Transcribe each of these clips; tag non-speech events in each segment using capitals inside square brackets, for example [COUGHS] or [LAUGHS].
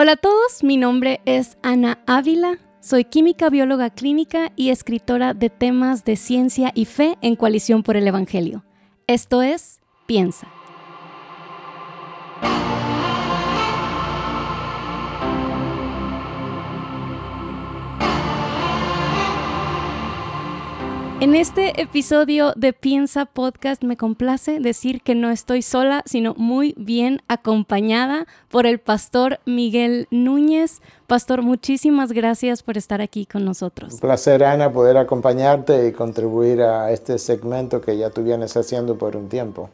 Hola a todos, mi nombre es Ana Ávila, soy química bióloga clínica y escritora de temas de ciencia y fe en Coalición por el Evangelio. Esto es Piensa. En este episodio de Piensa Podcast me complace decir que no estoy sola, sino muy bien acompañada por el pastor Miguel Núñez. Pastor, muchísimas gracias por estar aquí con nosotros. Un placer, Ana, poder acompañarte y contribuir a este segmento que ya tú vienes haciendo por un tiempo.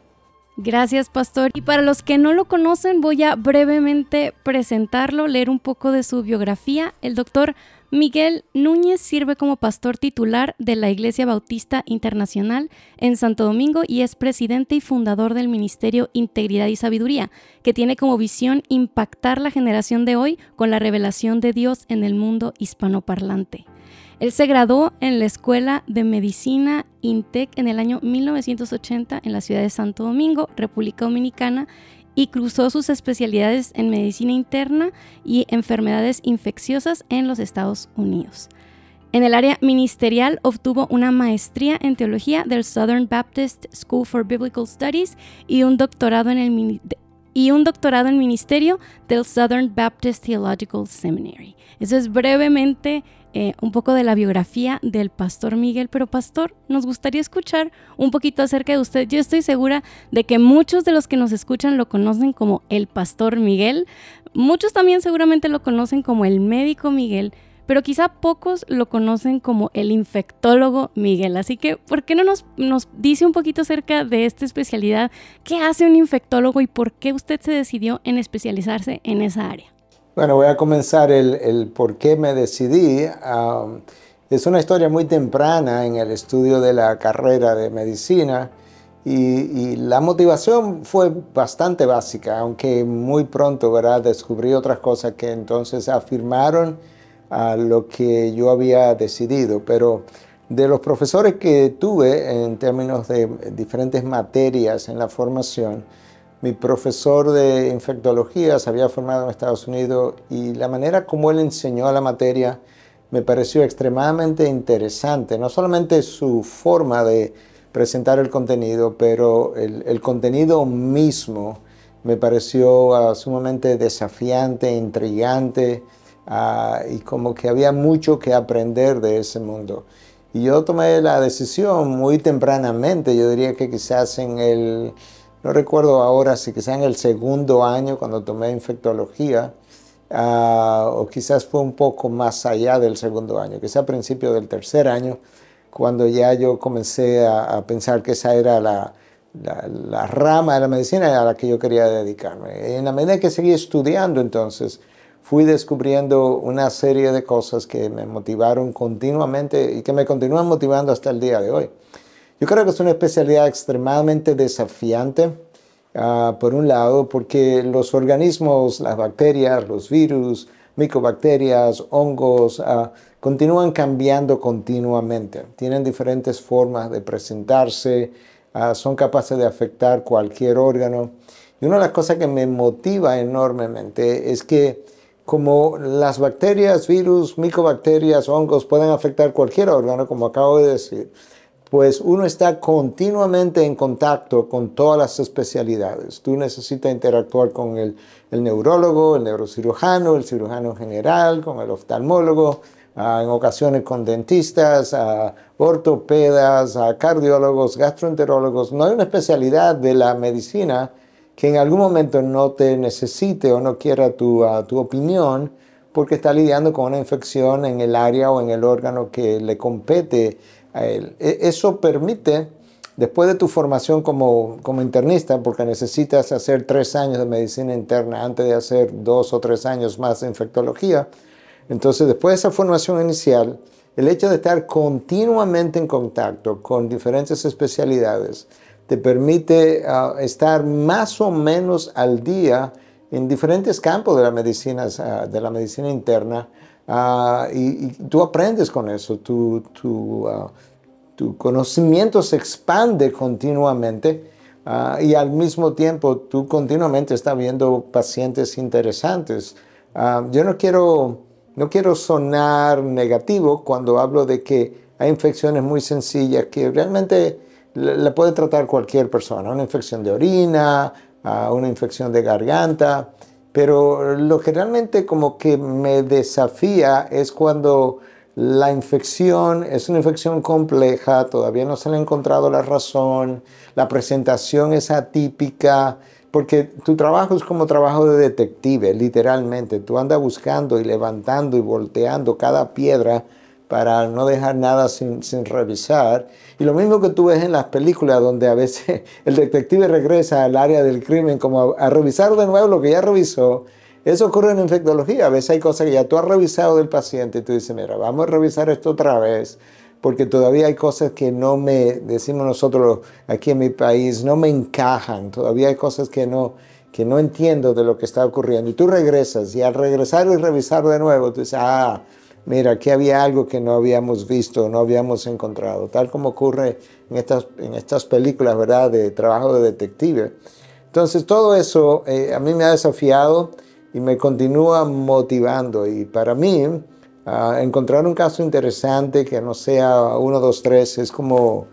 Gracias, pastor. Y para los que no lo conocen, voy a brevemente presentarlo, leer un poco de su biografía. El doctor Miguel Núñez sirve como pastor titular de la Iglesia Bautista Internacional en Santo Domingo y es presidente y fundador del Ministerio Integridad y Sabiduría, que tiene como visión impactar la generación de hoy con la revelación de Dios en el mundo hispanoparlante. Él se graduó en la Escuela de Medicina INTEC en el año 1980 en la ciudad de Santo Domingo, República Dominicana, y cruzó sus especialidades en medicina interna y enfermedades infecciosas en los Estados Unidos. En el área ministerial obtuvo una maestría en teología del Southern Baptist School for Biblical Studies y un doctorado en el y un doctorado en ministerio del Southern Baptist Theological Seminary. Eso es brevemente eh, un poco de la biografía del pastor Miguel, pero pastor, nos gustaría escuchar un poquito acerca de usted. Yo estoy segura de que muchos de los que nos escuchan lo conocen como el pastor Miguel, muchos también seguramente lo conocen como el médico Miguel, pero quizá pocos lo conocen como el infectólogo Miguel. Así que, ¿por qué no nos, nos dice un poquito acerca de esta especialidad? ¿Qué hace un infectólogo y por qué usted se decidió en especializarse en esa área? Bueno, voy a comenzar el, por qué me decidí. es una historia muy temprana en el estudio de la carrera de medicina y, la motivación fue bastante básica, aunque muy pronto ¿verdad? descubrí otras cosas que entonces afirmaron a lo que yo había decidido. Pero de los profesores que tuve en términos de diferentes materias en la formación, mi profesor de infectología se había formado en Estados Unidos y la manera como él enseñó la materia me pareció extremadamente interesante. No solamente su forma de presentar el contenido, pero el, contenido mismo me pareció ah, sumamente desafiante, intrigante ah, y como que había mucho que aprender de ese mundo. Y yo tomé la decisión muy tempranamente, yo diría que quizás en el no recuerdo ahora si quizá en el segundo año cuando tomé infectología, ah, o quizás fue un poco más allá del segundo año, quizá a principio del tercer año, cuando ya yo comencé a, pensar que esa era la, la, rama de la medicina a la que yo quería dedicarme. En la medida que seguí estudiando entonces, fui descubriendo una serie de cosas que me motivaron continuamente y que me continúan motivando hasta el día de hoy. Yo creo que es una especialidad extremadamente desafiante, ah, por un lado, porque los organismos, las bacterias, los virus, micobacterias, hongos, ah, continúan cambiando continuamente. Tienen diferentes formas de presentarse, ah, son capaces de afectar cualquier órgano. Y una de las cosas que me motiva enormemente es que como las bacterias, virus, micobacterias, hongos pueden afectar cualquier órgano, como acabo de decir, pues uno está continuamente en contacto con todas las especialidades. Tú necesitas interactuar con el, neurólogo, el neurocirujano, el cirujano general, con el oftalmólogo, ah, en ocasiones con dentistas, uh, ortopedas, cardiólogos, gastroenterólogos. No hay una especialidad de la medicina que en algún momento no te necesite o no quiera tu, tu opinión porque está lidiando con una infección en el área o en el órgano que le compete e, eso permite, después de tu formación como, como internista, porque necesitas hacer tres años de medicina interna antes de hacer dos o tres años más de infectología, entonces después de esa formación inicial, el hecho de estar continuamente en contacto con diferentes especialidades te permite ah, estar más o menos al día en diferentes campos de la medicina, de la medicina interna Ah, y, tú aprendes con eso, tu, tu, ah, tu conocimiento se expande continuamente y al mismo tiempo tú continuamente estás viendo pacientes interesantes. Yo no quiero, no quiero sonar negativo cuando hablo de que hay infecciones muy sencillas que realmente le, puede tratar cualquier persona, una infección de orina, una infección de garganta, pero lo que realmente como que me desafía es cuando la infección es una infección compleja, todavía no se le ha encontrado la razón, la presentación es atípica, porque tu trabajo es como trabajo de detective, literalmente. Tú andas buscando y levantando y volteando cada piedra para no dejar nada sin, revisar. Y lo mismo que tú ves en las películas donde a veces [LAUGHS] el detective regresa al área del crimen como a, a revisar de nuevo lo que ya revisó. Eso ocurre en infectología. A veces hay cosas que ya tú has revisado del paciente y tú dices, mira, vamos a revisar esto otra vez porque todavía hay cosas que no me, decimos nosotros aquí en mi país, no me encajan, todavía hay cosas que no, que no entiendo de lo que está ocurriendo. Y tú regresas y al regresar y revisar de nuevo, tú dices, ah, mira, aquí había algo que no habíamos visto, no habíamos encontrado, tal como ocurre en estas, en estas películas, ¿verdad?, de trabajo de detective. Entonces, todo eso eh, a mí me ha desafiado y me continúa motivando. Y para mí, encontrar un caso interesante que no sea uno, dos, tres, es como,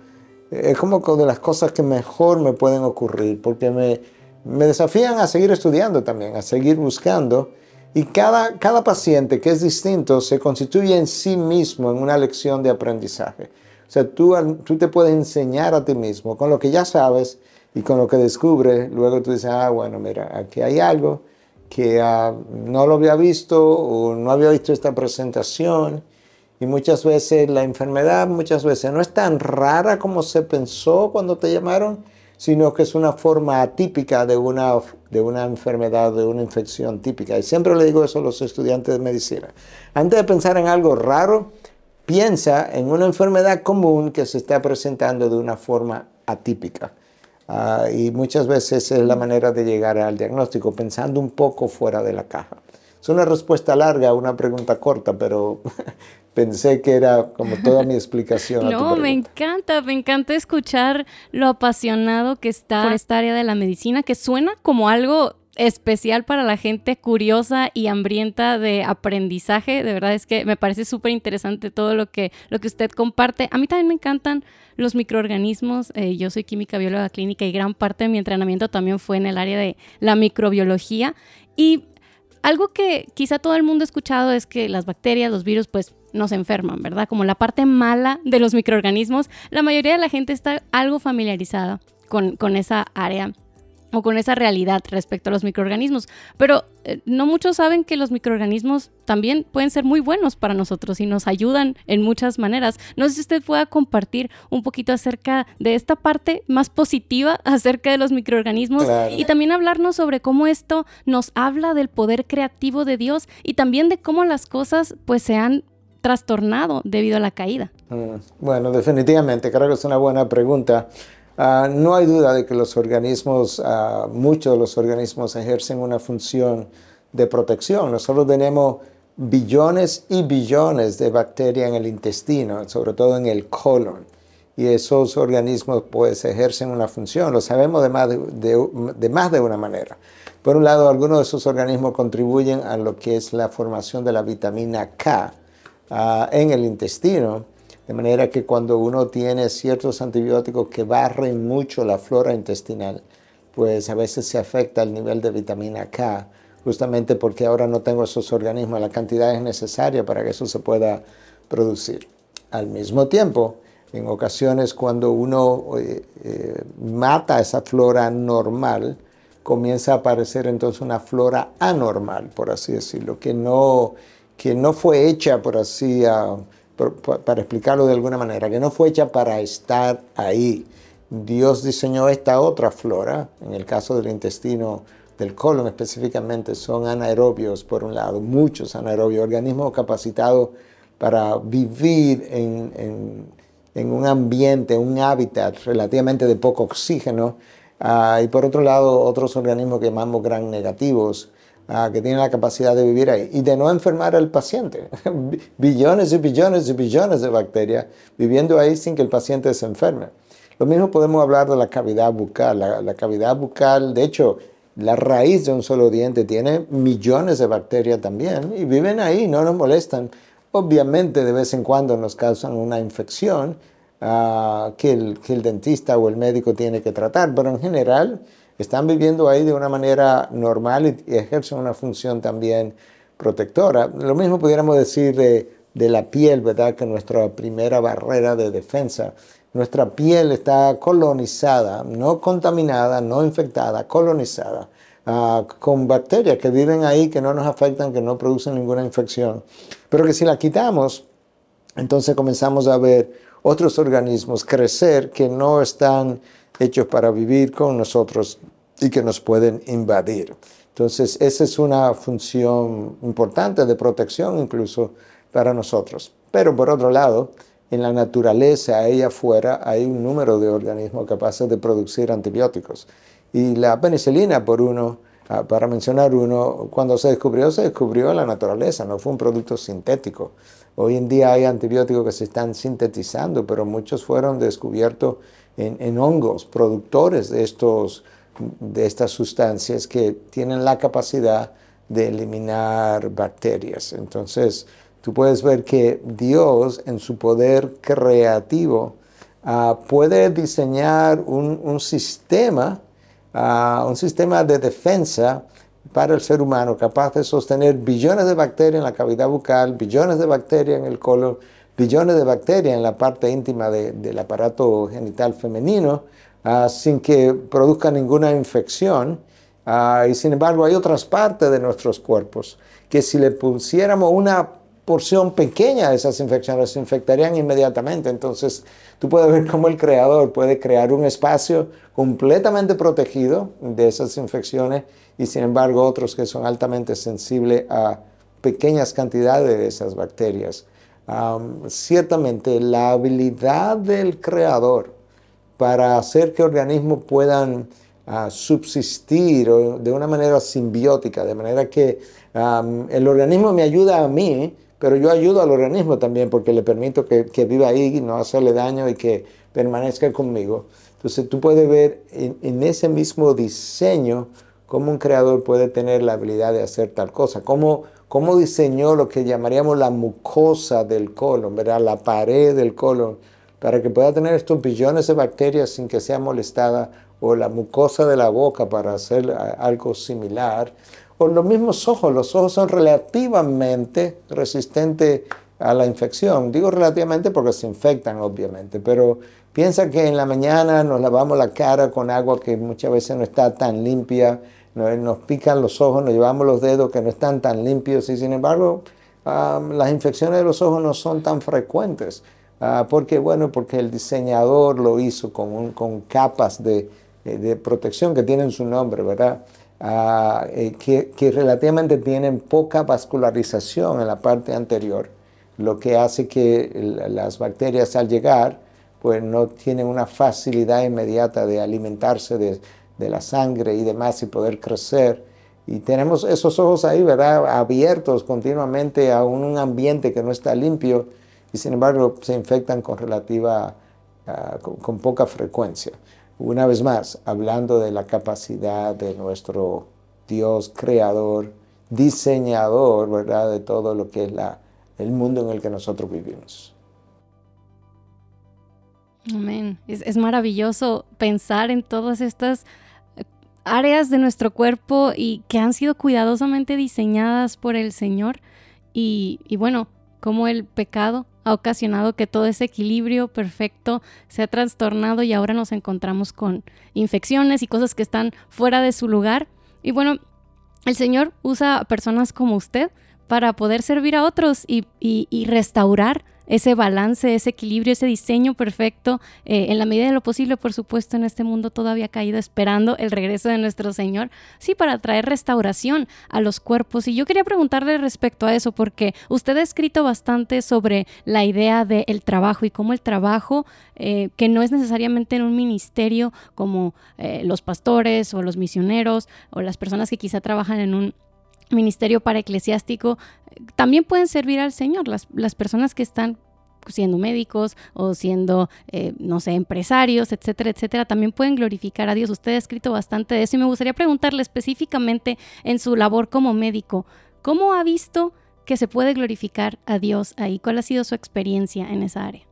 es como de las cosas que mejor me pueden ocurrir, porque me, me desafían a seguir estudiando también, a seguir buscando. Y cada, cada paciente que es distinto se constituye en sí mismo en una lección de aprendizaje. O sea, tú, tú te puedes enseñar a ti mismo con lo que ya sabes y con lo que descubres. Luego tú dices, ah, bueno, mira, aquí hay algo que ah, no lo había visto o no había visto esta presentación. Y muchas veces la enfermedad, muchas veces no es tan rara como se pensó cuando te llamaron, sino que es una forma atípica de una, de una enfermedad, de una infección típica. Y siempre le digo eso a los estudiantes de medicina. Antes de pensar en algo raro, piensa en una enfermedad común que se está presentando de una forma atípica. Ah, y muchas veces es la manera de llegar al diagnóstico, pensando un poco fuera de la caja. Es una respuesta larga a una pregunta corta, pero [LAUGHS] pensé que era como toda mi explicación. no, me encanta, me encanta escuchar lo apasionado que está por esta área de la medicina, que suena como algo especial para la gente curiosa y hambrienta de aprendizaje. De verdad es que me parece súper interesante todo lo que, lo que usted comparte. A mí también me encantan los microorganismos. Eh, yo soy química bióloga clínica y gran parte de mi entrenamiento también fue en el área de la microbiología. Y algo que quizá todo el mundo ha escuchado es que las bacterias, los virus, pues nos enferman, ¿verdad? Como la parte mala de los microorganismos, la mayoría de la gente está algo familiarizada con, con esa área o con esa realidad respecto a los microorganismos. Pero eh, no muchos saben que los microorganismos también pueden ser muy buenos para nosotros y nos ayudan en muchas maneras. No sé si usted pueda compartir un poquito acerca de esta parte más positiva [LAUGHS] acerca de los microorganismos y también hablarnos sobre cómo esto nos habla del poder creativo de Dios y también de cómo las cosas pues se han trastornado debido a la caída. Mm, bueno, definitivamente, creo que es una buena pregunta. Ah, no hay duda de que los organismos, ah, muchos de los organismos ejercen una función de protección. Nosotros tenemos billones y billones de bacterias en el intestino, sobre todo en el colon. Y esos organismos pues ejercen una función, lo sabemos de más de, una manera. Por un lado, algunos de esos organismos contribuyen a lo que es la formación de la vitamina K ah, en el intestino de manera que cuando uno tiene ciertos antibióticos que barren mucho la flora intestinal, pues a veces se afecta el nivel de vitamina K, justamente porque ahora no tengo esos organismos, la cantidad es necesaria para que eso se pueda producir. Al mismo tiempo, en ocasiones cuando uno eh, eh, mata esa flora normal, comienza a aparecer entonces una flora anormal, por así decirlo, que no, que no fue hecha, por así decirlo, para explicarlo de alguna manera, que no fue hecha para estar ahí. Dios diseñó esta otra flora, en el caso del intestino del colon específicamente, son anaerobios por un lado, muchos anaerobios, organismos capacitados para vivir en, un ambiente, un hábitat relativamente de poco oxígeno, ah, y por otro lado otros organismos que llamamos gran negativos, que tiene la capacidad de vivir ahí y de no enfermar al paciente. [LAUGHS] billones y billones y billones de bacterias viviendo ahí sin que el paciente se enferme. Lo mismo podemos hablar de la cavidad bucal. La, cavidad bucal, de hecho, la raíz de un solo diente tiene millones de bacterias también y viven ahí, no nos molestan. Obviamente de vez en cuando nos causan una infección ah, que, el, que el dentista o el médico tiene que tratar, pero en general están viviendo ahí de una manera normal y, ejercen una función también protectora. Lo mismo pudiéramos decir de, de la piel, ¿verdad? Que nuestra primera barrera de defensa. Nuestra piel está colonizada, no contaminada, no infectada, colonizada, uh, con bacterias que viven ahí, que no nos afectan, que no producen ninguna infección. Pero que si la quitamos, entonces comenzamos a ver otros organismos crecer que no están hechos para vivir con nosotros y que nos pueden invadir. Entonces, esa es una función importante de protección incluso para nosotros. Pero por otro lado, en la naturaleza, ahí afuera, hay un número de organismos capaces de producir antibióticos. Y la penicilina, por uno, ah, para mencionar uno, cuando se descubrió, se descubrió en la naturaleza, no fue un producto sintético. Hoy en día hay antibióticos que se están sintetizando, pero muchos fueron descubiertos en, hongos, productores de, estos, de estas sustancias que tienen la capacidad de eliminar bacterias. Entonces, tú puedes ver que Dios en su poder creativo ah, puede diseñar un, sistema, ah, un sistema de defensa para el ser humano capaz de sostener billones de bacterias en la cavidad bucal, billones de bacterias en el colon, billones de bacterias en la parte íntima del aparato genital femenino ah, sin que produzca ninguna infección. Ah, y sin embargo hay otras partes de nuestros cuerpos que si le pusiéramos una porción pequeña de esas infecciones se infectarían inmediatamente. Entonces tú puedes ver cómo el creador puede crear un espacio completamente protegido de esas infecciones y sin embargo otros que son altamente sensibles a pequeñas cantidades de esas bacterias ciertamente la habilidad del creador para hacer que organismos puedan ah, subsistir de una manera simbiótica, de manera que el organismo me ayuda a mí, pero yo ayudo al organismo también porque le permito que, viva ahí, no hacerle daño y que permanezca conmigo. Entonces tú puedes ver en, en ese mismo diseño cómo un creador puede tener la habilidad de hacer tal cosa, cómo cómo diseñó lo que llamaríamos la mucosa del colon, ¿verdad? la pared del colon, para que pueda tener estos billones de bacterias sin que sea molestada, o la mucosa de la boca para hacer algo similar, o los mismos ojos, los ojos son relativamente resistentes a la infección. Digo relativamente porque se infectan, obviamente, pero piensa que en la mañana nos lavamos la cara con agua que muchas veces no está tan limpia nos pican los ojos, nos llevamos los dedos que no están tan limpios y sin embargo las infecciones de los ojos no son tan frecuentes. Uh, porque, bueno, porque el diseñador lo hizo con, con capas de, eh, de, protección que tienen su nombre, ¿verdad? Ah, eh, que, que, relativamente tienen poca vascularización en la parte anterior, lo que hace que las bacterias al llegar, pues no tienen una facilidad inmediata de alimentarse de, de la sangre y demás y poder crecer. Y tenemos esos ojos ahí, ¿verdad? Abiertos continuamente a un ambiente que no está limpio y sin embargo se infectan con relativa, ah, con, poca frecuencia. Una vez más, hablando de la capacidad de nuestro Dios creador, diseñador, ¿verdad? De todo lo que es la, el mundo en el que nosotros vivimos. Amén. Es, es maravilloso pensar en todas estas áreas de nuestro cuerpo y que han sido cuidadosamente diseñadas por el Señor. Y, bueno, como el pecado ha ocasionado que todo ese equilibrio perfecto se ha trastornado y ahora nos encontramos con infecciones y cosas que están fuera de su lugar. Y bueno, el Señor usa a personas como usted para poder servir a otros y, y restaurar ese balance, ese equilibrio, ese diseño perfecto, eh, en la medida de lo posible, por supuesto, en este mundo todavía caído, esperando el regreso de nuestro Señor, sí, para traer restauración a los cuerpos. Y yo quería preguntarle respecto a eso, porque usted ha escrito bastante sobre la idea del trabajo y cómo el trabajo, eh, que no es necesariamente en un ministerio como eh, los pastores o los misioneros o las personas que quizá trabajan en un ministerio para eclesiástico, también pueden servir al Señor, las, las personas que están siendo médicos o siendo, eh, no sé, empresarios, etcétera, etcétera, también pueden glorificar a Dios. Usted ha escrito bastante de eso y me gustaría preguntarle específicamente en su labor como médico, ¿cómo ha visto que se puede glorificar a Dios ahí? ¿Cuál ha sido su experiencia en esa área?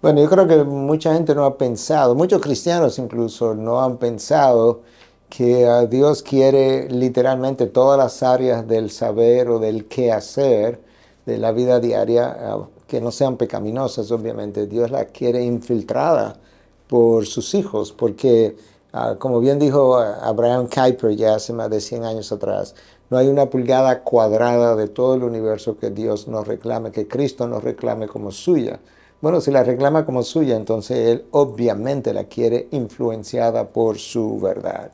Bueno, yo creo que mucha gente no ha pensado, muchos cristianos incluso no han pensado que Dios quiere literalmente todas las áreas del saber o del qué hacer de la vida diaria, ah, que no sean pecaminosas, obviamente. Dios la quiere infiltrada por sus hijos, porque, ah, como bien dijo ah, Abraham Kuyper ya hace más de 100 años atrás, no hay una pulgada cuadrada de todo el universo que Dios nos reclame, que Cristo nos reclame como suya. Bueno, si la reclama como suya, entonces Él obviamente la quiere influenciada por su verdad.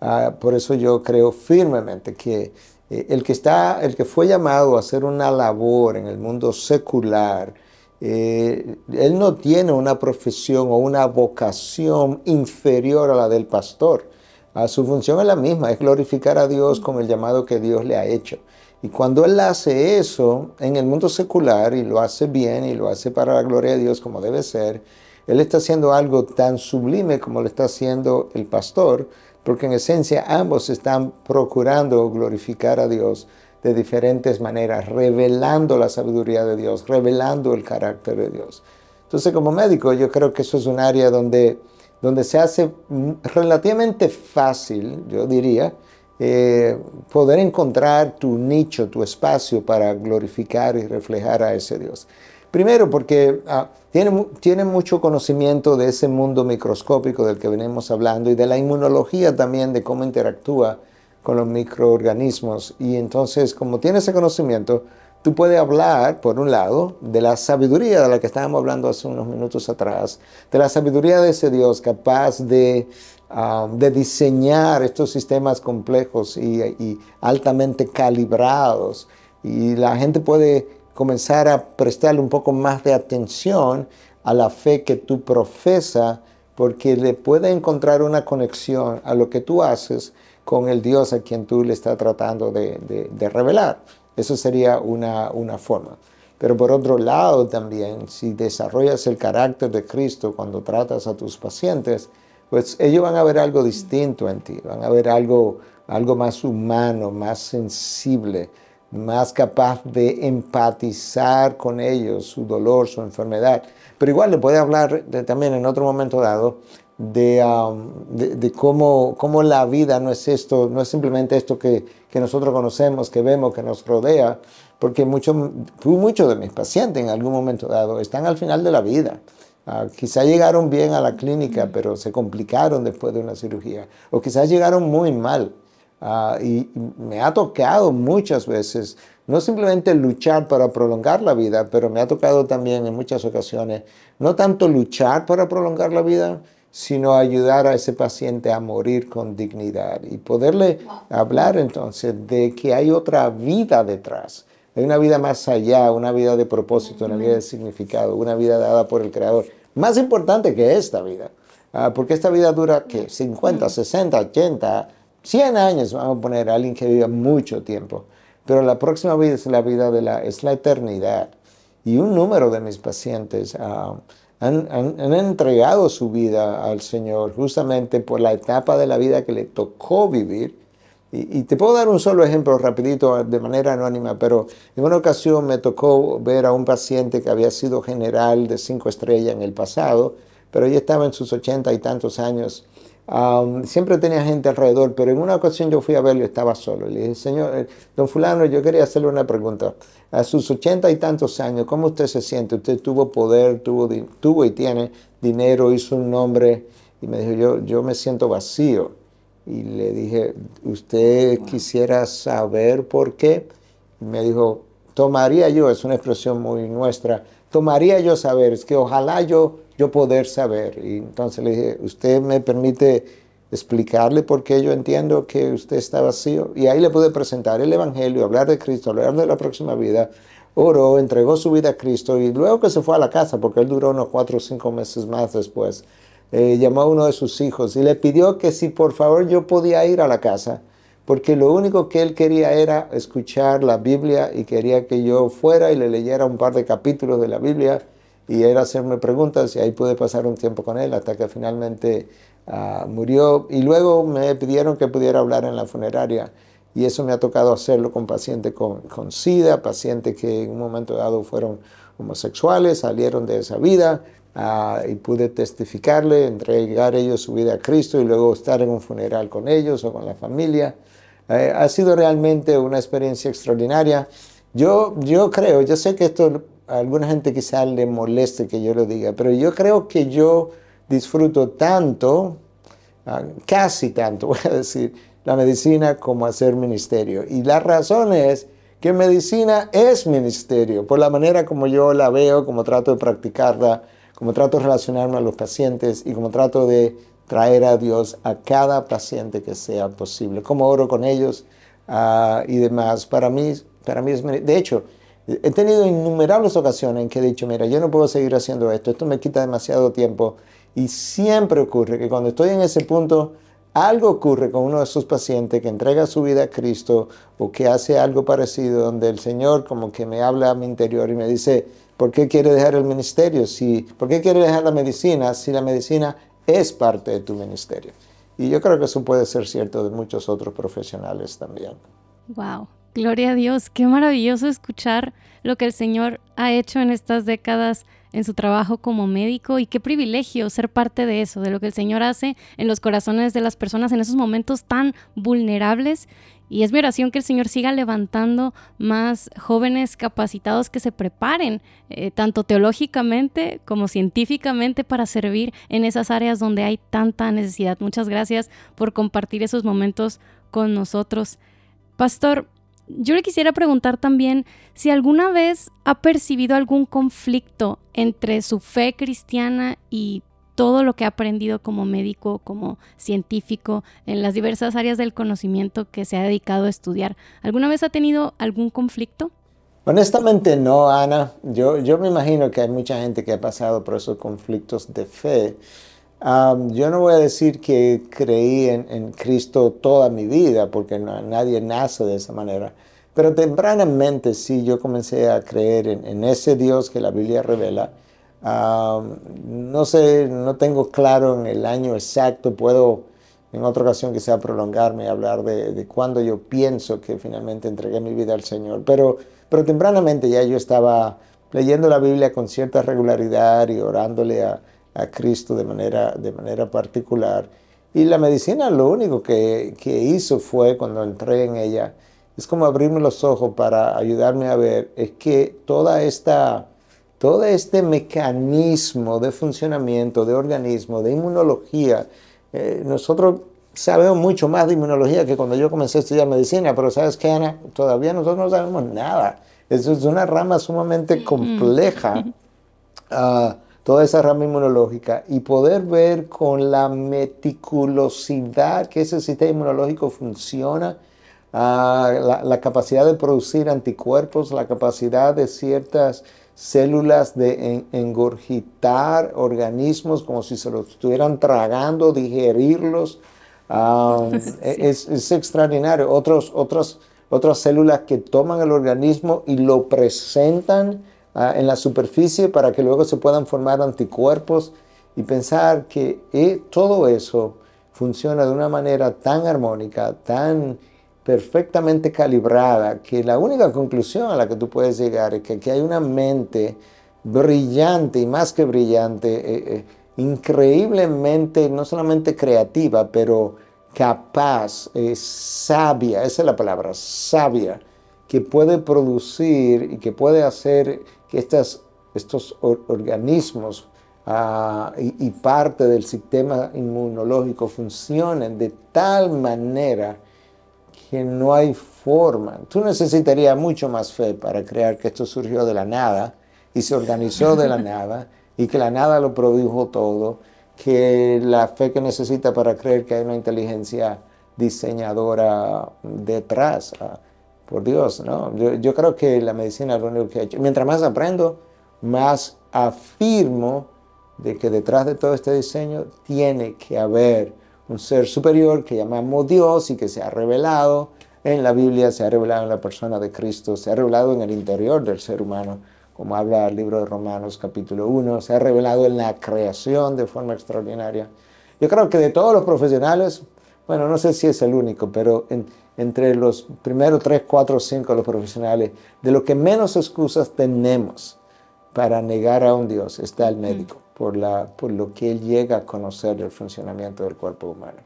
Ah, por eso yo creo firmemente que eh, el, que está, el que fue llamado a hacer una labor en el mundo secular, eh, él no tiene una profesión o una vocación inferior a la del pastor. Ah, su función es la misma, es glorificar a Dios con el llamado que Dios le ha hecho. Y cuando Él hace eso en el mundo secular y lo hace bien y lo hace para la gloria de Dios como debe ser, Él está haciendo algo tan sublime como lo está haciendo el pastor, porque en esencia ambos están procurando glorificar a Dios de diferentes maneras, revelando la sabiduría de Dios, revelando el carácter de Dios. Entonces como médico yo creo que eso es un área donde, donde se hace relativamente fácil, yo diría, eh, poder encontrar tu nicho, tu espacio para glorificar y reflejar a ese Dios. Primero porque ah, tiene, tiene, mucho conocimiento de ese mundo microscópico del que venimos hablando y de la inmunología también, de cómo interactúa con los microorganismos. Y entonces, como tiene ese conocimiento, tú puedes hablar, por un lado, de la sabiduría de la que estábamos hablando hace unos minutos atrás, de la sabiduría de ese Dios capaz de Um, de diseñar estos sistemas complejos y, altamente calibrados. Y la gente puede comenzar a prestarle un poco más de atención a la fe que tú profesas, porque le puede encontrar una conexión a lo que tú haces con el Dios a quien tú le estás tratando de, revelar. Eso sería una, una forma. Pero por otro lado también, si desarrollas el carácter de Cristo cuando tratas a tus pacientes, pues ellos van a ver algo distinto en ti, van a ver algo, algo más humano, más sensible, más capaz de empatizar con ellos, su dolor, su enfermedad. Pero igual le puede hablar también en otro momento dado de, um, de, cómo, cómo, la vida no es esto, no es simplemente esto que, que nosotros conocemos, que vemos, que nos rodea, porque muchos mucho de mis pacientes en algún momento dado están al final de la vida. Ah, quizá llegaron bien a la clínica, pero se complicaron después de una cirugía. O quizás llegaron muy mal. Ah, y, me ha tocado muchas veces, no simplemente luchar para prolongar la vida, pero me ha tocado también en muchas ocasiones, no tanto luchar para prolongar la vida, sino ayudar a ese paciente a morir con dignidad y poderle hablar entonces de que hay otra vida detrás hay una vida más allá, una vida de propósito, una vida de significado, una vida dada por el Creador. Más importante que esta vida. Ah, porque esta vida dura, ¿qué? 50, 60, 80, 100 años, vamos a poner a alguien que viva mucho tiempo. Pero la próxima vida es la vida de la, es la eternidad. Y un número de mis pacientes ah, han, entregado su vida al Señor justamente por la etapa de la vida que le tocó vivir y, te puedo dar un solo ejemplo rapidito de manera anónima, pero en una ocasión me tocó ver a un paciente que había sido general de cinco estrellas en el pasado, pero ya estaba en sus ochenta y tantos años. Siempre tenía gente alrededor, pero en una ocasión yo fui a verlo y estaba solo. Le dije, señor, eh, don fulano, yo quería hacerle una pregunta. A sus ochenta y tantos años, ¿cómo usted se siente? Usted tuvo poder, tuvo, tuvo y tiene dinero, hizo un nombre. Y me dijo, yo, yo me siento vacío y le dije, ¿usted quisiera saber por qué? me dijo, tomaría yo, es una expresión muy nuestra, tomaría yo saber, es que ojalá yo, yo poder saber. Y entonces le dije, ¿usted me permite explicarle por qué yo entiendo que usted está vacío? Y ahí le pude presentar el Evangelio, hablar de Cristo, hablar de la próxima vida. Oró, entregó su vida a Cristo y luego que se fue a la casa, porque él duró unos cuatro o cinco meses más después, eh, llamó a uno de sus hijos y le pidió que si por favor yo podía ir a la casa, porque lo único que él quería era escuchar la Biblia y quería que yo fuera y le leyera un par de capítulos de la Biblia y era hacerme preguntas y ahí pude pasar un tiempo con él hasta que finalmente ah, murió y luego me pidieron que pudiera hablar en la funeraria y eso me ha tocado hacerlo con pacientes con, con SIDA, pacientes que en un momento dado fueron homosexuales, salieron de esa vida ah, y pude testificarle, entregar ellos su vida a Cristo y luego estar en un funeral con ellos o con la familia. Eh, ha sido realmente una experiencia extraordinaria. Yo, yo creo, yo sé que esto a alguna gente quizá le moleste que yo lo diga, pero yo creo que yo disfruto tanto, ah, casi tanto, [LAUGHS] voy a decir, la medicina como hacer ministerio. Y la razón es que medicina es ministerio, por la manera como yo la veo, como trato de practicarla, como trato de relacionarme a los pacientes y como trato de traer a Dios a cada paciente que sea posible, como oro con ellos ah, y demás. Para mí, para mí es, de hecho, he tenido innumerables ocasiones en que he dicho, mira, yo no puedo seguir haciendo esto, esto me quita demasiado tiempo. Y siempre ocurre que cuando estoy en ese punto, algo ocurre con uno de esos pacientes que entrega su vida a Cristo o que hace algo parecido, donde el Señor como que me habla a mi interior y me dice, ¿por qué quiere dejar el ministerio? Si, ¿Por qué quiere dejar la medicina si la medicina es parte de tu ministerio? Y yo creo que eso puede ser cierto de muchos otros profesionales también. Wow, gloria a Dios, qué maravilloso escuchar lo que el Señor ha hecho en estas décadas en su trabajo como médico y qué privilegio ser parte de eso, de lo que el Señor hace en los corazones de las personas en esos momentos tan vulnerables. Y es mi oración que el Señor siga levantando más jóvenes capacitados que se preparen, eh, tanto teológicamente como científicamente, para servir en esas áreas donde hay tanta necesidad. Muchas gracias por compartir esos momentos con nosotros. Pastor, yo le quisiera preguntar también si alguna vez ha percibido algún conflicto entre su fe cristiana y todo lo que ha aprendido como médico, como científico, en las diversas áreas del conocimiento que se ha dedicado a estudiar. ¿Alguna vez ha tenido algún conflicto? Honestamente no, Ana. Yo, yo me imagino que hay mucha gente que ha pasado por esos conflictos de fe yo no voy a decir que creí en, Cristo toda mi vida, porque nadie nace de esa manera. Pero tempranamente sí, yo comencé a creer en, ese Dios que la Biblia revela. no sé, no tengo claro en el año exacto, puedo en otra ocasión sea prolongarme y hablar de, de cuándo yo pienso que finalmente entregué mi vida al Señor. Pero, pero tempranamente ya yo estaba leyendo la Biblia con cierta regularidad y orándole a, a Cristo de manera, de manera particular. Y la medicina lo único que, que, hizo fue, cuando entré en ella, es como abrirme los ojos para ayudarme a ver, es que toda esta, todo este mecanismo de funcionamiento, de organismo, de inmunología, eh, nosotros sabemos mucho más de inmunología que cuando yo comencé a estudiar medicina, pero sabes qué, Ana, todavía nosotros no sabemos nada. Eso es una rama sumamente compleja. Uh, [LAUGHS] toda esa rama inmunológica y poder ver con la meticulosidad que ese sistema inmunológico funciona, ah, la, capacidad de producir anticuerpos, la capacidad de ciertas células de engorgitar organismos como si se los estuvieran tragando, digerirlos. Ah, [LAUGHS] es, es, extraordinario. Otros, otros, otras células que toman el organismo y lo presentan en la superficie para que luego se puedan formar anticuerpos y pensar que eh, todo eso funciona de una manera tan armónica, tan perfectamente calibrada, que la única conclusión a la que tú puedes llegar es que aquí hay una mente brillante y más que brillante, eh, eh, increíblemente, no solamente creativa, pero capaz, sabia, esa es la palabra, sabia, que puede producir y que puede hacer que estos organismos ah, y, parte del sistema inmunológico funcionen de tal manera que no hay forma. Tú necesitarías mucho más fe para creer que esto surgió de la nada y se organizó de la [LAUGHS] nada y que la nada lo produjo todo, que la fe que necesita para creer que hay una inteligencia diseñadora detrás. Ah, por Dios, ¿no? Yo, creo que la medicina es lo único que ha hecho. Mientras más aprendo, más afirmo de que detrás de todo este diseño tiene que haber un ser superior que llamamos Dios y que se ha revelado en la Biblia, se ha revelado en la persona de Cristo, se ha revelado en el interior del ser humano como habla el libro de Romanos capítulo 1, se ha revelado en la creación de forma extraordinaria. Yo creo que de todos los profesionales, bueno, no sé si es el único, pero entre los primeros 3, 4, 5 de los profesionales, de lo que menos excusas tenemos para negar a un Dios está el médico, por, la, por lo que él llega a conocer del funcionamiento del cuerpo humano.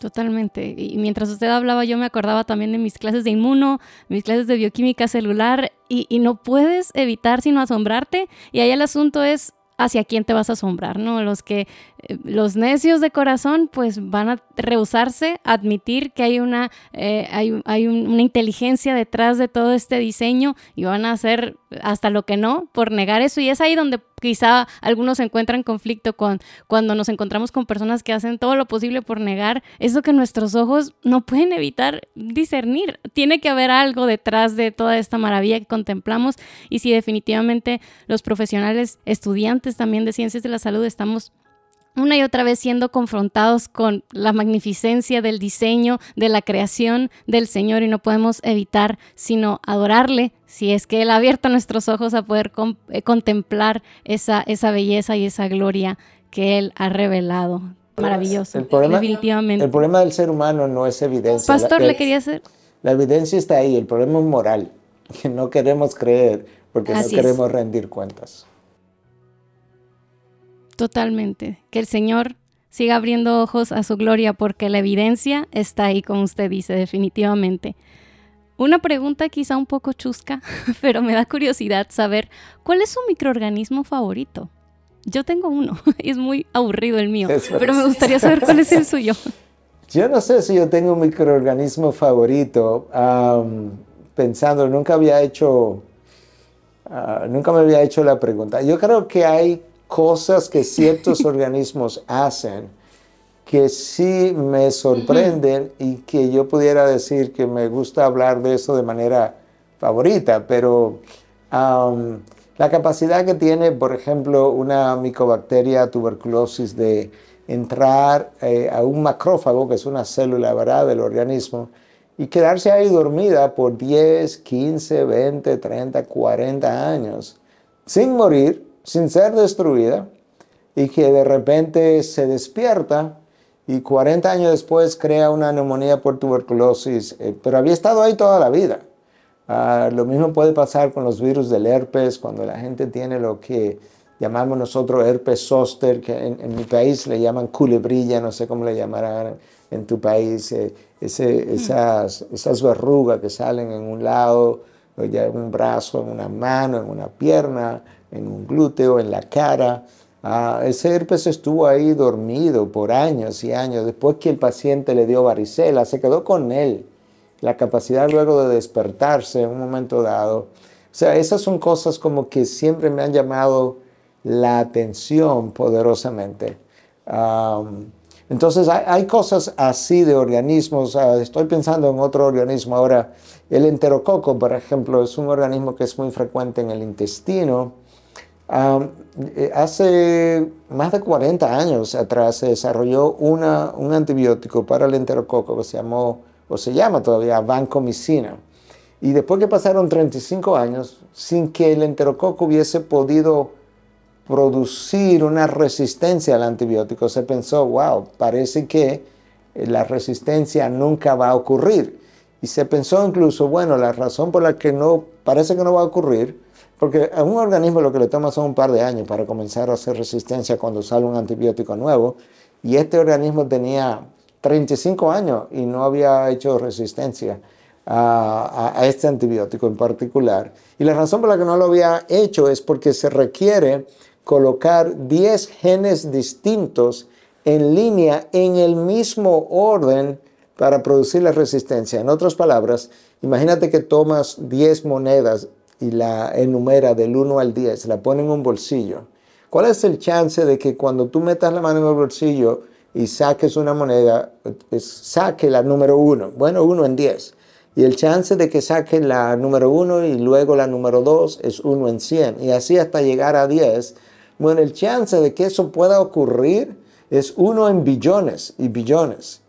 Totalmente. Y mientras usted hablaba, yo me acordaba también de mis clases de inmuno, mis clases de bioquímica celular, y, y no puedes evitar sino asombrarte. Y ahí el asunto es hacia quién te vas a asombrar, ¿no? Los que, eh, los necios de corazón, pues van a rehusarse a admitir que hay una, eh, hay, hay una inteligencia detrás de todo este diseño y van a hacer hasta lo que no por negar eso. Y es ahí donde quizá algunos encuentran conflicto con cuando nos encontramos con personas que hacen todo lo posible por negar eso que nuestros ojos no pueden evitar discernir. Tiene que haber algo detrás de toda esta maravilla que contemplamos y si definitivamente los profesionales, estudiantes también de ciencias de la salud estamos una y otra vez siendo confrontados con la magnificencia del diseño, de la creación del Señor y no podemos evitar sino adorarle si es que Él ha abierto nuestros ojos a poder eh, contemplar esa, esa belleza y esa gloria que Él ha revelado. Maravilloso, el problema, definitivamente. El problema del ser humano no es evidencia. Pastor, le quería hacer... La evidencia está ahí, el problema es moral, [LAUGHS] que no queremos creer porque no queremos rendir cuentas. Totalmente. Que el Señor siga abriendo ojos a su gloria porque la evidencia está ahí, como usted dice, definitivamente. Una pregunta quizá un poco chusca, [LAUGHS] pero me da curiosidad saber cuál es su microorganismo favorito. Yo tengo uno, [LAUGHS] es muy aburrido el mío, pero me gustaría saber cuál es el suyo. [LAUGHS] Yo no sé si yo tengo un microorganismo favorito. pensando, nunca había hecho, ah, nunca me había hecho la pregunta. Yo creo que hay cosas que ciertos [LAUGHS] organismos hacen que sí me sorprenden y que yo pudiera decir que me gusta hablar de eso de manera favorita, pero la capacidad que tiene, por ejemplo, una micobacteria tuberculosis de entrar eh, a un macrófago, que es una célula ¿verdad? del organismo, y quedarse ahí dormida por 10, 15, 20, 30, 40 años, sin morir, sin ser destruida y que de repente se despierta y 40 años después crea una neumonía por tuberculosis, eh, pero había estado ahí toda la vida. Ah, lo mismo puede pasar con los virus del herpes, cuando la gente tiene lo que llamamos nosotros herpes zoster, que en, mi país le llaman culebrilla, no sé cómo le llamarán en tu país, eh, ese, mm. esas, esas verrugas que salen en un lado, ya en un brazo, en una mano, en una pierna, en un glúteo, en la cara. Ah, ese herpes estuvo ahí dormido por años y años. Después que el paciente le dio varicela, se quedó con él. La capacidad luego de despertarse en un momento dado. O sea, esas son cosas como que siempre me han llamado la atención poderosamente. entonces hay, cosas así de organismos. Ah, estoy pensando en otro organismo ahora. El enterococo, por ejemplo, es un organismo que es muy frecuente en el intestino eh, hace más de 40 años atrás se desarrolló una, un antibiótico para el enterococo que se llamó, o se llama todavía, vancomicina. Y después que pasaron 35 años, sin que el enterococo hubiese podido producir una resistencia al antibiótico, se pensó, wow, parece que la resistencia nunca va a ocurrir. Y se pensó incluso, bueno, la razón por la que no, parece que no va a ocurrir, porque a un organismo lo que le toma son un par de años para comenzar a hacer resistencia cuando sale un antibiótico nuevo. Y este organismo tenía 35 años y no había hecho resistencia a, este antibiótico en particular. Y la razón por la que no lo había hecho es porque se requiere colocar 10 genes distintos en línea en el mismo orden para producir la resistencia. En otras palabras, imagínate que tomas 10 monedas y la enumera del 1 al 10, la pone en un bolsillo, ¿cuál es el chance de que cuando tú metas la mano en el bolsillo y saques una moneda, saque la número 1? Bueno, 1 en 10. Y el chance de que saque la número 1 y luego la número 2 es 1 en 100. Y así hasta llegar a 10. Bueno, el chance de que eso pueda ocurrir es 1 en billones y billones.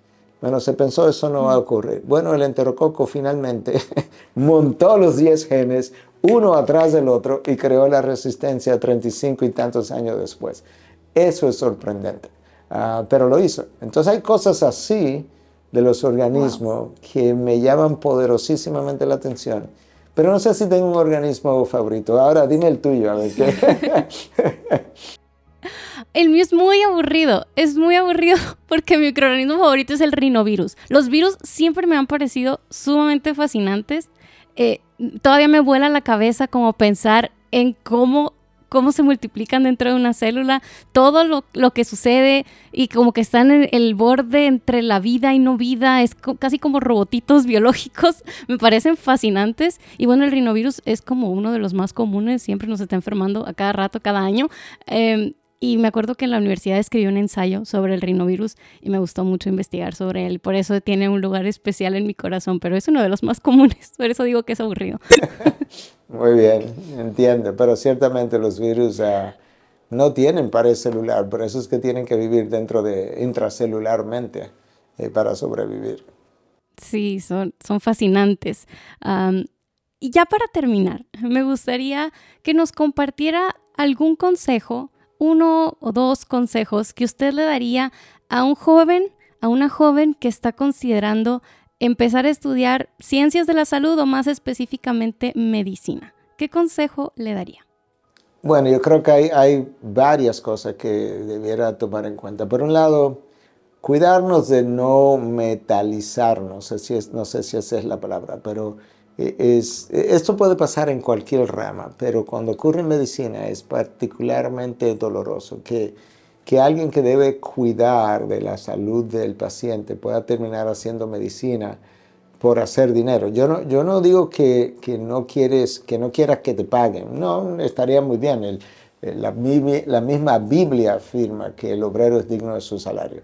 Bueno, se pensó eso no va a ocurrir. Bueno, el enterococo finalmente [LAUGHS] montó los 10 genes, uno atrás del otro y creó la resistencia 35 y tantos años después. Eso es sorprendente, ah, pero lo hizo. Entonces hay cosas así de los organismos que me llaman poderosísimamente la atención. Pero no sé si tengo un organismo favorito. Ahora dime el tuyo, a ver qué. [LAUGHS] El mío es muy aburrido, es muy aburrido [LAUGHS] porque mi microorganismo favorito es el rinovirus. Los virus siempre me han parecido sumamente fascinantes. Eh, todavía me vuela la cabeza como pensar en cómo cómo se multiplican dentro de una célula, todo lo, que sucede y como que están en el borde entre la vida y no vida, es casi como robotitos [LAUGHS] biológicos, me parecen fascinantes. Y bueno, el rinovirus es como uno de los más comunes, siempre nos está enfermando a cada rato, cada año. Em, y me acuerdo que en la universidad escribí un ensayo sobre el rinovirus y me gustó mucho investigar sobre él. Por eso tiene un lugar especial en mi corazón, pero es uno de los más comunes. [LAUGHS] Por eso digo que es aburrido. [LAUGHS] Muy bien, entiendo. Pero ciertamente los virus ah, no tienen pared celular, por eso es que tienen que vivir dentro de intracelularmente eh, para sobrevivir. Sí, son, son fascinantes. y ya para terminar, me gustaría que nos compartiera algún consejo uno o dos consejos que usted le daría a un joven, a una joven que está considerando empezar a estudiar ciencias de la salud o más específicamente medicina? ¿Qué consejo le daría? Bueno, yo creo que hay, varias cosas que debiera tomar en cuenta. Por un lado, cuidarnos de no metalizarnos, si es, no sé si esa es la palabra, pero es, e, esto puede pasar en cualquier rama, pero cuando ocurre en medicina es particularmente doloroso que, que alguien que debe cuidar de la salud del paciente pueda terminar haciendo medicina por hacer dinero. Yo no, yo no digo que, que no quieres, que no quieras que te paguen, no, estaría muy bien. La misma Biblia afirma que el obrero es digno de su salario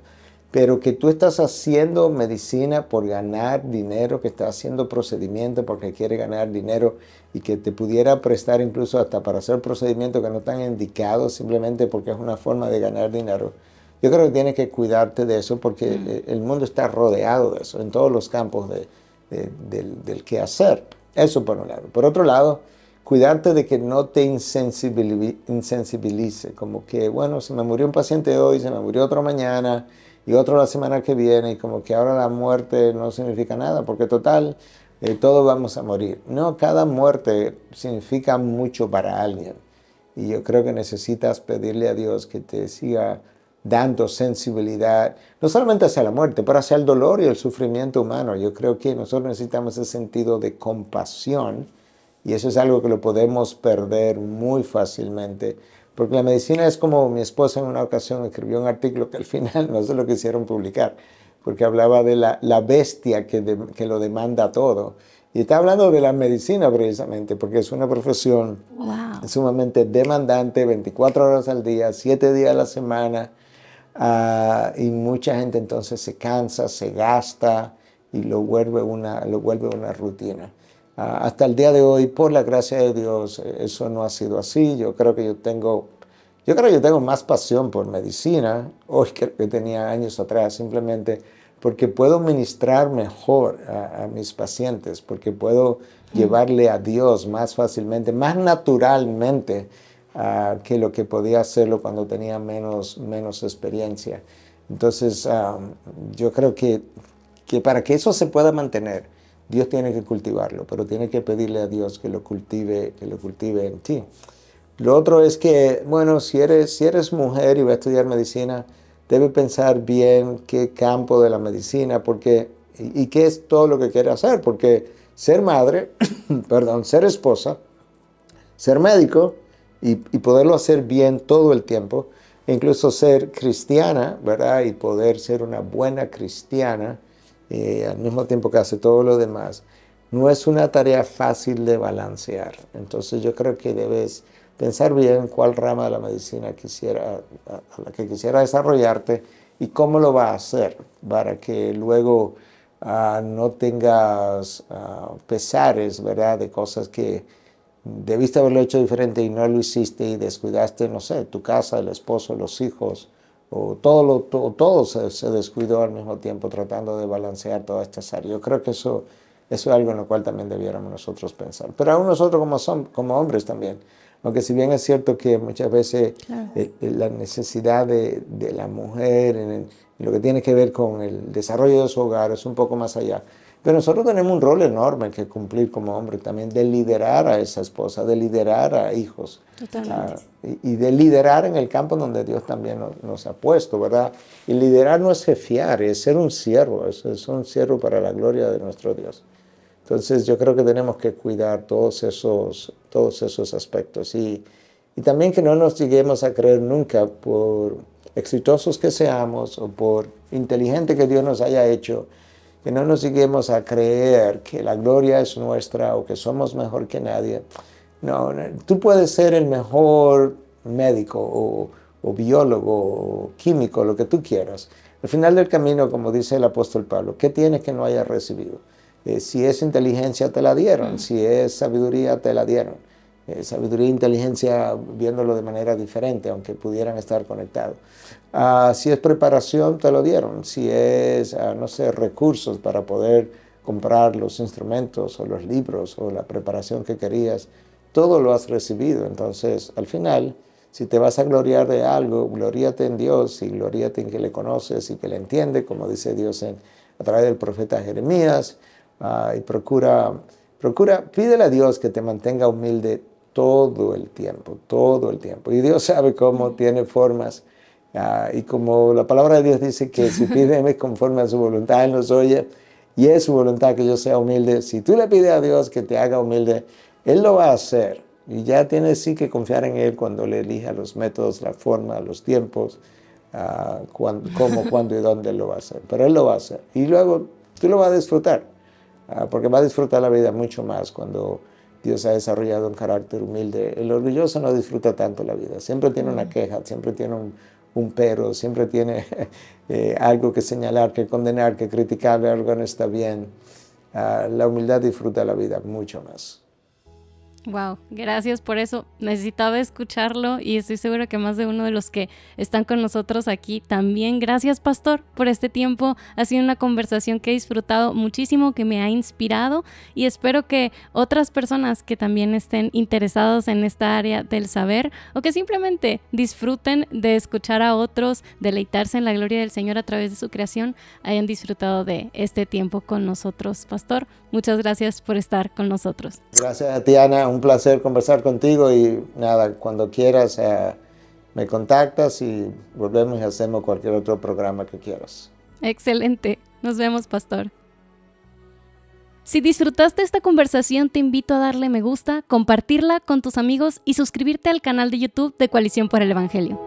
pero que tú estás haciendo medicina por ganar dinero, que estás haciendo procedimiento porque quiere ganar dinero y que te pudiera prestar incluso hasta para hacer procedimientos que no están indicados simplemente porque es una forma de ganar dinero. Yo creo que tienes que cuidarte de eso porque mm. el mundo está rodeado de eso en todos los campos de, del, del qué hacer. Eso por un lado. Por otro lado, cuidarte de que no te insensibilice, como que, bueno, se me murió un paciente hoy, se me murió otro mañana, y otro la semana que viene y como que ahora la muerte no significa nada, porque total, eh, todos vamos a morir. No, cada muerte significa mucho para alguien. Y yo creo que necesitas pedirle a Dios que te siga dando sensibilidad, no solamente hacia la muerte, pero hacia el dolor y el sufrimiento humano. Yo creo que nosotros necesitamos ese sentido de compasión y eso es algo que lo podemos perder muy fácilmente porque la medicina es como mi esposa en una ocasión escribió un artículo que al final [LAUGHS] no se lo quisieron publicar, porque hablaba de la, la bestia que, que, lo demanda todo. Y está hablando de la medicina precisamente, porque es una profesión sumamente demandante, 24 horas al día, 7 días a la semana, uh, y mucha gente entonces se cansa, se gasta y lo vuelve una, lo vuelve una rutina. Ah, hasta el día de hoy, por la gracia de Dios, eso no ha sido así. Yo creo que yo tengo, yo creo que yo tengo más pasión por medicina hoy que, que tenía años atrás, simplemente porque puedo ministrar mejor a, mis pacientes, porque puedo llevarle a Dios más fácilmente, más naturalmente ah, que lo que podía hacerlo cuando tenía menos, menos experiencia. Entonces, ah, yo creo que, que para que eso se pueda mantener, Dios tiene que cultivarlo, pero tiene que pedirle a Dios que lo cultive, que lo cultive en ti. Lo otro es que, bueno, si eres, si eres mujer y vas a estudiar medicina, debe pensar bien qué campo de la medicina porque, y, qué es todo lo que quiere hacer, porque ser madre, [COUGHS] perdón, ser esposa, ser médico y, y, poderlo hacer bien todo el tiempo, incluso ser cristiana, ¿verdad? Y poder ser una buena cristiana, eh, al mismo tiempo que hace todo lo demás, no es una tarea fácil de balancear. Entonces yo creo que debes pensar bien cuál rama de la medicina quisiera, a la que quisiera desarrollarte y cómo lo va a hacer para que luego ah, no tengas ah, pesares, ¿verdad? De cosas que debiste haberlo hecho diferente y no lo hiciste y descuidaste, no sé, tu casa, el esposo, los hijos, o todo, lo, todo, se, descuidó al mismo tiempo tratando de balancear todas estas áreas. Yo creo que eso Eso es algo en lo cual también debiéramos nosotros pensar. Pero aún nosotros como, son, como hombres también. Aunque si bien es cierto que muchas veces eh, eh, la necesidad de, de la mujer en, lo que tiene que ver con el desarrollo de su hogar es un poco más allá. Pero nosotros tenemos un rol enorme que cumplir como hombre también, de liderar a esa esposa, de liderar a hijos. Totalmente. Ah, y, de liderar en el campo donde Dios también nos, ha puesto, ¿verdad? Y liderar no es jefiar, es ser un siervo, es, es un siervo para la gloria de nuestro Dios. Entonces yo creo que tenemos que cuidar todos esos, todos esos aspectos y, y también que no nos lleguemos a creer nunca por exitosos que seamos o por inteligente que Dios nos haya hecho, que no nos lleguemos a creer que la gloria es nuestra o que somos mejor que nadie. No, tú puedes ser el mejor médico o, o biólogo o químico, lo que tú quieras. Al final del camino, como dice el apóstol Pablo, ¿qué tienes que no hayas recibido? Eh, si es inteligencia, te la dieron. Mm. Si es sabiduría, te la dieron. Eh, sabiduría e inteligencia viéndolo de manera diferente, aunque pudieran estar conectados. Ah, si es preparación, te lo dieron. Si es, ah, no sé, recursos para poder comprar los instrumentos o los libros o la preparación que querías, todo lo has recibido. Entonces, al final, si te vas a gloriar de algo, gloríate en Dios y gloríate en que le conoces y que le entiende, como dice Dios en, a través del profeta Jeremías. Ah, y procura, procura, pídele a Dios que te mantenga humilde todo el tiempo, todo el tiempo. Y Dios sabe cómo tiene formas. Ah, y como la palabra de Dios dice que si pídeme [LAUGHS] conforme a su voluntad, Él nos oye. Y es su voluntad que yo sea humilde. Si tú le pides a Dios que te haga humilde, Él lo va a hacer. Y ya tienes sí que confiar en Él cuando le elija los métodos, la forma, los tiempos, uh, cómo, [LAUGHS] cuándo y dónde lo va a hacer. Pero Él lo va a hacer. Y luego tú lo vas a disfrutar. Ah, porque va a disfrutar la vida mucho más cuando Dios ha desarrollado un carácter humilde. El orgulloso no disfruta tanto la vida, siempre tiene una queja, siempre tiene un, un pero, siempre tiene [LAUGHS] eh, algo que señalar, que condenar, que criticar, algo no está bien. Ah, la humildad disfruta la vida mucho más. Wow, gracias por eso. Necesitaba escucharlo y estoy segura que más de uno de los que están con nosotros aquí también. Gracias, pastor, por este tiempo. Ha sido una conversación que he disfrutado muchísimo, que me ha inspirado y espero que otras personas que también estén interesados en esta área del saber o que simplemente disfruten de escuchar a otros, deleitarse en la gloria del Señor a través de su creación, hayan disfrutado de este tiempo con nosotros. Pastor, muchas gracias por estar con nosotros. Gracias a ti, un placer conversar contigo y nada, cuando quieras eh, me contactas y volvemos y hacemos cualquier otro programa que quieras. Excelente. Nos vemos, pastor. Si disfrutaste esta conversación, te invito a darle me gusta, compartirla con tus amigos y suscribirte al canal de YouTube de Coalición por el Evangelio.